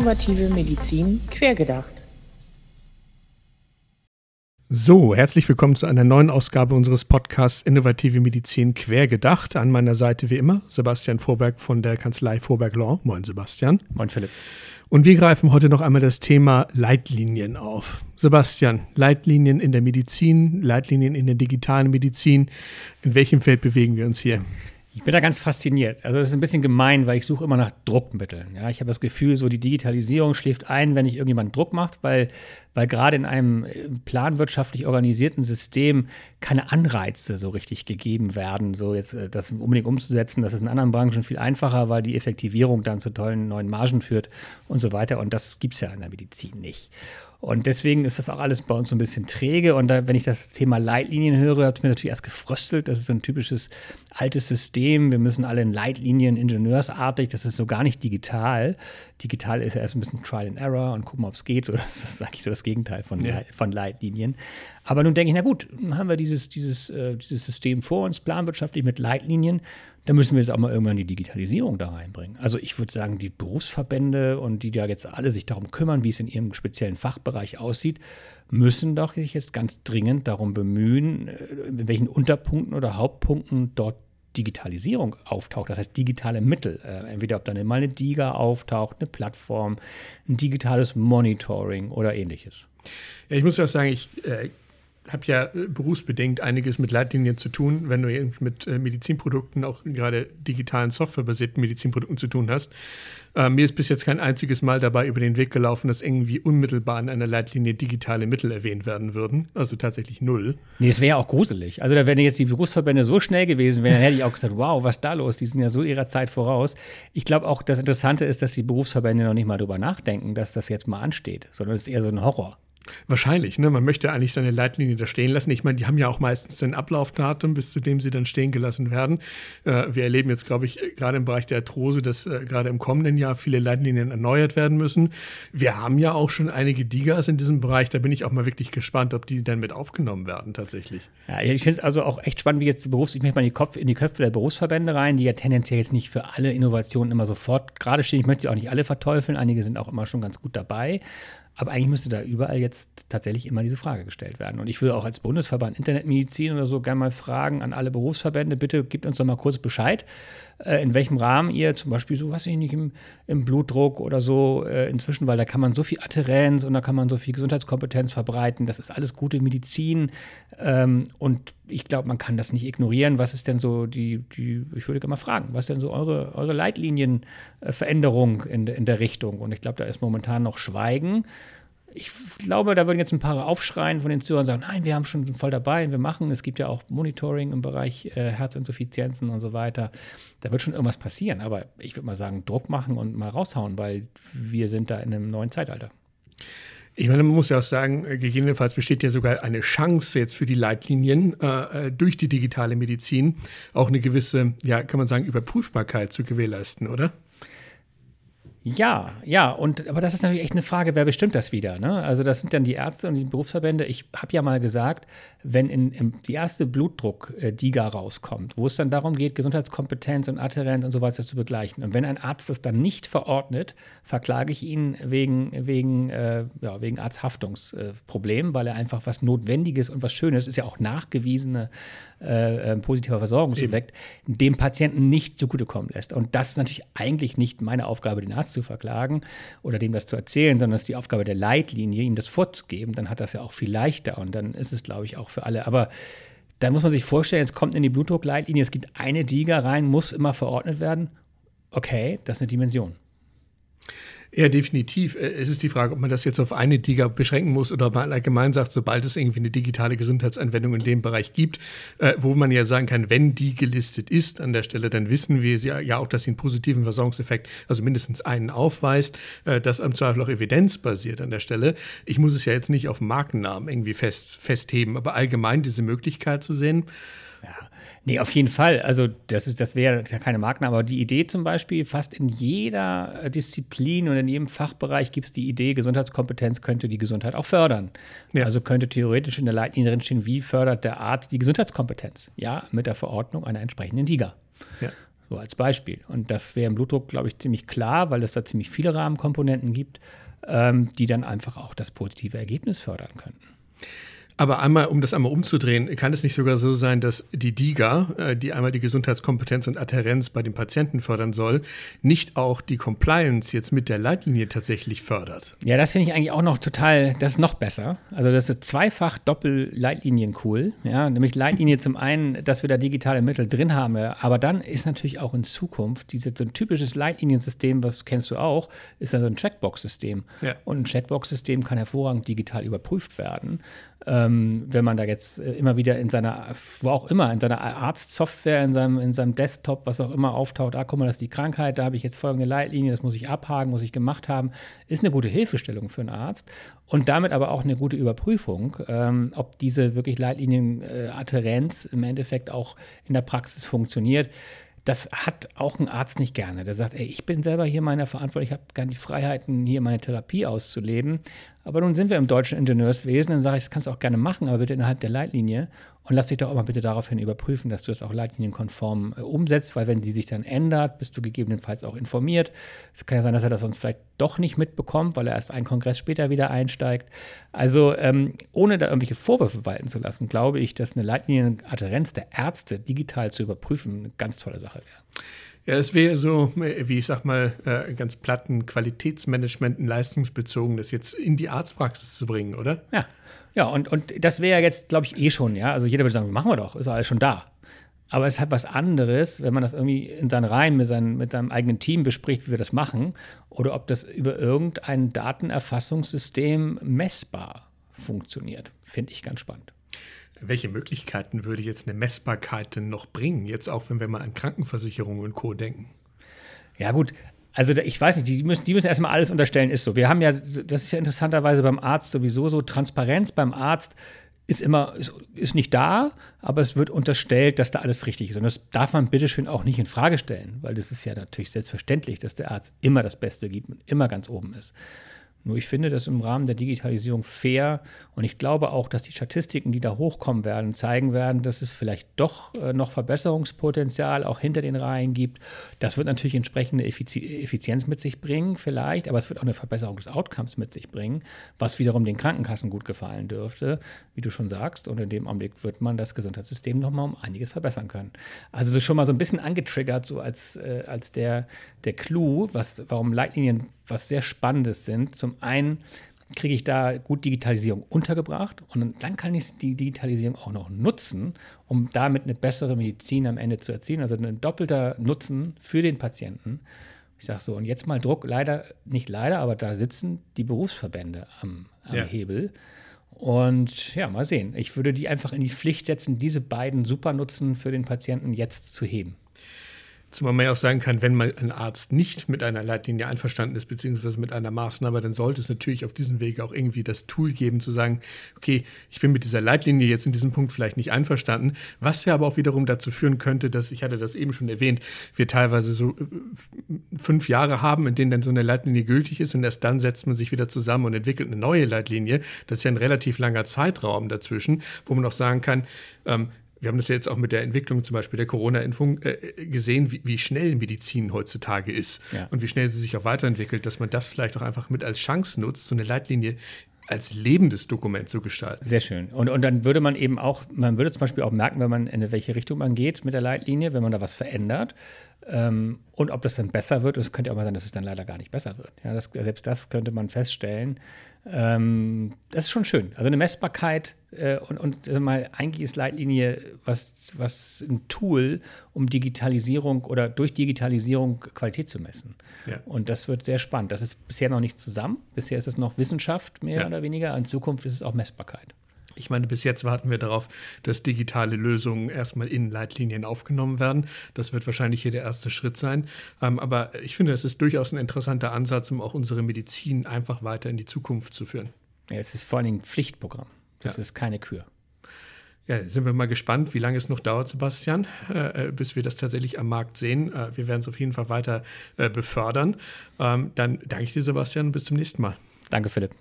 Innovative Medizin quergedacht. So, herzlich willkommen zu einer neuen Ausgabe unseres Podcasts Innovative Medizin quergedacht. An meiner Seite wie immer Sebastian Vorberg von der Kanzlei Vorberg Law. Moin Sebastian. Moin Philipp. Und wir greifen heute noch einmal das Thema Leitlinien auf. Sebastian, Leitlinien in der Medizin, Leitlinien in der digitalen Medizin. In welchem Feld bewegen wir uns hier? Ich bin da ganz fasziniert. Also, das ist ein bisschen gemein, weil ich suche immer nach Druckmitteln. Ja, ich habe das Gefühl, so die Digitalisierung schläft ein, wenn nicht irgendjemand Druck macht, weil, weil gerade in einem äh, planwirtschaftlich organisierten System keine Anreize so richtig gegeben werden, so jetzt äh, das unbedingt umzusetzen. Das ist in anderen Branchen viel einfacher, weil die Effektivierung dann zu tollen neuen Margen führt und so weiter. Und das gibt es ja in der Medizin nicht. Und deswegen ist das auch alles bei uns so ein bisschen träge. Und da, wenn ich das Thema Leitlinien höre, hat es mir natürlich erst gefröstelt. Das ist so ein typisches altes System. Wir müssen alle in Leitlinien, ingenieursartig. Das ist so gar nicht digital. Digital ist ja erst ein bisschen Trial and Error und gucken, ob es geht. So, das ist eigentlich so das Gegenteil von, ja. von Leitlinien. Aber nun denke ich, na gut, dann haben wir dieses, dieses, äh, dieses System vor uns, planwirtschaftlich mit Leitlinien dann müssen wir jetzt auch mal irgendwann die Digitalisierung da reinbringen. Also ich würde sagen, die Berufsverbände und die da jetzt alle sich darum kümmern, wie es in ihrem speziellen Fachbereich aussieht, müssen doch sich jetzt ganz dringend darum bemühen, äh, in welchen Unterpunkten oder Hauptpunkten dort Digitalisierung auftaucht, das heißt digitale Mittel, äh, entweder ob dann mal eine DIGA auftaucht, eine Plattform, ein digitales Monitoring oder ähnliches. Ja, ich muss ja auch sagen, ich äh, habe ja äh, berufsbedingt einiges mit Leitlinien zu tun, wenn du mit äh, Medizinprodukten, auch gerade digitalen softwarebasierten Medizinprodukten zu tun hast. Äh, mir ist bis jetzt kein einziges Mal dabei über den Weg gelaufen, dass irgendwie unmittelbar in einer Leitlinie digitale Mittel erwähnt werden würden. Also tatsächlich null. Nee, es wäre auch gruselig. Also da wären jetzt die Berufsverbände so schnell gewesen, wären, dann hätte ich auch gesagt, wow, was da los? Die sind ja so ihrer Zeit voraus. Ich glaube auch, das Interessante ist, dass die Berufsverbände noch nicht mal drüber nachdenken, dass das jetzt mal ansteht, sondern es ist eher so ein Horror. Wahrscheinlich, ne? Man möchte eigentlich seine Leitlinie da stehen lassen. Ich meine, die haben ja auch meistens ein Ablaufdatum, bis zu dem sie dann stehen gelassen werden. Äh, wir erleben jetzt, glaube ich, gerade im Bereich der Arthrose, dass äh, gerade im kommenden Jahr viele Leitlinien erneuert werden müssen. Wir haben ja auch schon einige Digas in diesem Bereich. Da bin ich auch mal wirklich gespannt, ob die dann mit aufgenommen werden tatsächlich. Ja, ich finde es also auch echt spannend, wie jetzt die Berufs-, ich möchte mal in die, Kopf, in die Köpfe der Berufsverbände rein, die ja tendenziell jetzt nicht für alle Innovationen immer sofort gerade stehen. Ich möchte sie auch nicht alle verteufeln. Einige sind auch immer schon ganz gut dabei. Aber eigentlich müsste da überall jetzt tatsächlich immer diese Frage gestellt werden. Und ich würde auch als Bundesverband Internetmedizin oder so gerne mal fragen an alle Berufsverbände, bitte gebt uns doch mal kurz Bescheid, äh, in welchem Rahmen ihr zum Beispiel so, weiß ich nicht, im, im Blutdruck oder so äh, inzwischen, weil da kann man so viel Adherenz und da kann man so viel Gesundheitskompetenz verbreiten. Das ist alles gute Medizin. Ähm, und ich glaube, man kann das nicht ignorieren. Was ist denn so die, die ich würde gerne mal fragen, was ist denn so eure, eure Leitlinienveränderung in, in der Richtung? Und ich glaube, da ist momentan noch Schweigen ich glaube, da würden jetzt ein paar aufschreien von den Zuhörern und sagen, nein, wir haben schon voll dabei, wir machen. Es gibt ja auch Monitoring im Bereich äh, Herzinsuffizienzen und so weiter. Da wird schon irgendwas passieren. Aber ich würde mal sagen, Druck machen und mal raushauen, weil wir sind da in einem neuen Zeitalter. Ich meine, man muss ja auch sagen, äh, gegebenenfalls besteht ja sogar eine Chance jetzt für die Leitlinien äh, äh, durch die digitale Medizin auch eine gewisse, ja, kann man sagen, Überprüfbarkeit zu gewährleisten, oder? Ja, ja, und aber das ist natürlich echt eine Frage, wer bestimmt das wieder? Ne? Also das sind dann die Ärzte und die Berufsverbände. Ich habe ja mal gesagt, wenn in, in die erste Blutdruck-Diga rauskommt, wo es dann darum geht, Gesundheitskompetenz und Adherenz und so weiter zu begleichen. Und wenn ein Arzt das dann nicht verordnet, verklage ich ihn wegen, wegen, äh, ja, wegen Arzthaftungsproblemen, weil er einfach was Notwendiges und was Schönes, ist ja auch nachgewiesene äh, äh, positiver Versorgungseffekt, Eben. dem Patienten nicht zugutekommen lässt. Und das ist natürlich eigentlich nicht meine Aufgabe, den Arzt zu verklagen oder dem das zu erzählen, sondern es ist die Aufgabe der Leitlinie, ihm das vorzugeben. Dann hat das ja auch viel leichter und dann ist es, glaube ich, auch für alle. Aber da muss man sich vorstellen, jetzt kommt in die Blutdruckleitlinie, es gibt eine Diga rein, muss immer verordnet werden. Okay, das ist eine Dimension. Ja, definitiv. Äh, es ist die Frage, ob man das jetzt auf eine Diga beschränken muss oder ob man allgemein sagt, sobald es irgendwie eine digitale Gesundheitsanwendung in dem Bereich gibt, äh, wo man ja sagen kann, wenn die gelistet ist an der Stelle, dann wissen wir ja auch, dass sie einen positiven Versorgungseffekt, also mindestens einen aufweist, äh, das am Zweifel auch evidenzbasiert an der Stelle. Ich muss es ja jetzt nicht auf Markennamen irgendwie fest, festheben, aber allgemein diese Möglichkeit zu sehen, ja, nee, auf jeden Fall. Also, das, das wäre ja keine Marken, aber die Idee zum Beispiel, fast in jeder äh, Disziplin und in jedem Fachbereich gibt es die Idee, Gesundheitskompetenz könnte die Gesundheit auch fördern. Ja. Also könnte theoretisch in der Leitlinie drinstehen, wie fördert der Arzt die Gesundheitskompetenz? Ja, mit der Verordnung einer entsprechenden DIGA. Ja. So als Beispiel. Und das wäre im Blutdruck, glaube ich, ziemlich klar, weil es da ziemlich viele Rahmenkomponenten gibt, ähm, die dann einfach auch das positive Ergebnis fördern könnten. Aber einmal, um das einmal umzudrehen, kann es nicht sogar so sein, dass die DIGA, äh, die einmal die Gesundheitskompetenz und Adhärenz bei den Patienten fördern soll, nicht auch die Compliance jetzt mit der Leitlinie tatsächlich fördert? Ja, das finde ich eigentlich auch noch total, das ist noch besser. Also das ist zweifach Doppel-Leitlinien cool. Ja, nämlich Leitlinie zum einen, dass wir da digitale Mittel drin haben, aber dann ist natürlich auch in Zukunft diese, so ein typisches Leitliniensystem, was kennst du auch, ist dann so ein Checkbox-System. Ja. Und ein Checkbox-System kann hervorragend digital überprüft werden ähm, wenn man da jetzt äh, immer wieder in seiner, wo auch immer, in seiner Arztsoftware, in seinem, in seinem Desktop, was auch immer auftaucht, ah, guck mal, das ist die Krankheit, da habe ich jetzt folgende Leitlinie, das muss ich abhaken, muss ich gemacht haben, ist eine gute Hilfestellung für einen Arzt und damit aber auch eine gute Überprüfung, ähm, ob diese wirklich Leitlinienadhärenz äh, im Endeffekt auch in der Praxis funktioniert das hat auch ein Arzt nicht gerne. Der sagt, ey, ich bin selber hier meiner Verantwortung, ich habe gar nicht die Freiheiten, hier meine Therapie auszuleben. Aber nun sind wir im deutschen Ingenieurswesen, dann sage ich, das kannst du auch gerne machen, aber bitte innerhalb der Leitlinie. Und lass dich doch auch mal bitte daraufhin überprüfen, dass du das auch leitlinienkonform äh, umsetzt, weil wenn die sich dann ändert, bist du gegebenenfalls auch informiert. Es kann ja sein, dass er das sonst vielleicht doch nicht mitbekommt, weil er erst einen Kongress später wieder einsteigt. Also ähm, ohne da irgendwelche Vorwürfe walten zu lassen, glaube ich, dass eine Leitlinienadherenz der Ärzte digital zu überprüfen eine ganz tolle Sache wäre. Ja, es wäre so, wie ich sag mal, äh, ganz platten Qualitätsmanagement, ein leistungsbezogen, das jetzt in die Arztpraxis zu bringen, oder? Ja. Ja, und, und das wäre jetzt, glaube ich, eh schon, ja. Also jeder würde sagen, machen wir doch, ist alles schon da. Aber es hat was anderes, wenn man das irgendwie in seinen Reihen mit, seinen, mit seinem eigenen Team bespricht, wie wir das machen, oder ob das über irgendein Datenerfassungssystem messbar funktioniert. Finde ich ganz spannend. Welche Möglichkeiten würde jetzt eine Messbarkeit denn noch bringen, jetzt auch wenn wir mal an Krankenversicherungen und Co. denken? Ja, gut, also ich weiß nicht, die müssen, die müssen erstmal alles unterstellen, ist so. Wir haben ja, das ist ja interessanterweise beim Arzt sowieso so, Transparenz beim Arzt ist immer, ist, ist, nicht da, aber es wird unterstellt, dass da alles richtig ist. Und das darf man bitteschön auch nicht in Frage stellen, weil das ist ja natürlich selbstverständlich, dass der Arzt immer das Beste gibt und immer ganz oben ist. Nur ich finde das im Rahmen der Digitalisierung fair und ich glaube auch, dass die Statistiken, die da hochkommen werden, zeigen werden, dass es vielleicht doch äh, noch Verbesserungspotenzial auch hinter den Reihen gibt. Das wird natürlich entsprechende Effizienz mit sich bringen, vielleicht, aber es wird auch eine Verbesserung des Outcomes mit sich bringen, was wiederum den Krankenkassen gut gefallen dürfte, wie du schon sagst. Und in dem Augenblick wird man das Gesundheitssystem nochmal um einiges verbessern können. Also schon mal so ein bisschen angetriggert, so als, äh, als der, der Clou, was, warum Leitlinien was sehr Spannendes sind. Zum einen kriege ich da gut Digitalisierung untergebracht und dann kann ich die Digitalisierung auch noch nutzen, um damit eine bessere Medizin am Ende zu erzielen. Also ein doppelter Nutzen für den Patienten. Ich sage so, und jetzt mal Druck, leider, nicht leider, aber da sitzen die Berufsverbände am, am ja. Hebel. Und ja, mal sehen. Ich würde die einfach in die Pflicht setzen, diese beiden Supernutzen für den Patienten jetzt zu heben. Zumal man ja auch sagen kann, wenn mal ein Arzt nicht mit einer Leitlinie einverstanden ist, beziehungsweise mit einer Maßnahme, dann sollte es natürlich auf diesem Weg auch irgendwie das Tool geben, zu sagen, okay, ich bin mit dieser Leitlinie jetzt in diesem Punkt vielleicht nicht einverstanden, was ja aber auch wiederum dazu führen könnte, dass, ich hatte das eben schon erwähnt, wir teilweise so äh, fünf Jahre haben, in denen dann so eine Leitlinie gültig ist und erst dann setzt man sich wieder zusammen und entwickelt eine neue Leitlinie. Das ist ja ein relativ langer Zeitraum dazwischen, wo man auch sagen kann, ähm, wir haben das ja jetzt auch mit der Entwicklung zum Beispiel der Corona-Impfung äh, gesehen, wie, wie, schnell Medizin heutzutage ist ja. und wie schnell sie sich auch weiterentwickelt, dass man das vielleicht auch einfach mit als Chance nutzt, so eine Leitlinie als lebendes Dokument zu gestalten. Sehr schön. Und, und dann würde man eben auch, man würde zum Beispiel auch merken, wenn man in welche Richtung man geht mit der Leitlinie, wenn man da was verändert. Ähm, und ob das dann besser wird, es könnte auch mal sein, dass es dann leider gar nicht besser wird. Ja, das, selbst das könnte man feststellen. Ähm, das ist schon schön. Also eine Messbarkeit äh, und, und mal, eigentlich ist Leitlinie was, was ein Tool, um Digitalisierung oder durch Digitalisierung Qualität zu messen. Ja. Und das wird sehr spannend. Das ist bisher noch nicht zusammen. Bisher ist es noch Wissenschaft mehr ja. oder weniger. In Zukunft ist es auch Messbarkeit. Ich meine, bis jetzt warten wir darauf, dass digitale Lösungen erstmal in Leitlinien aufgenommen werden. Das wird wahrscheinlich hier der erste Schritt sein. Ähm, aber ich finde, es ist durchaus ein interessanter Ansatz, um auch unsere Medizin einfach weiter in die Zukunft zu führen. Ja, es ist vor allen Dingen ein Pflichtprogramm. Das ja. ist keine Kür. Ja, sind wir mal gespannt, wie lange es noch dauert, Sebastian, äh, äh bis wir das tatsächlich am Markt sehen. Äh, wir werden es auf jeden Fall weiter äh, befördern. Ähm, dann danke ich dir, Sebastian, bis zum nächsten Mal. Danke, Philipp.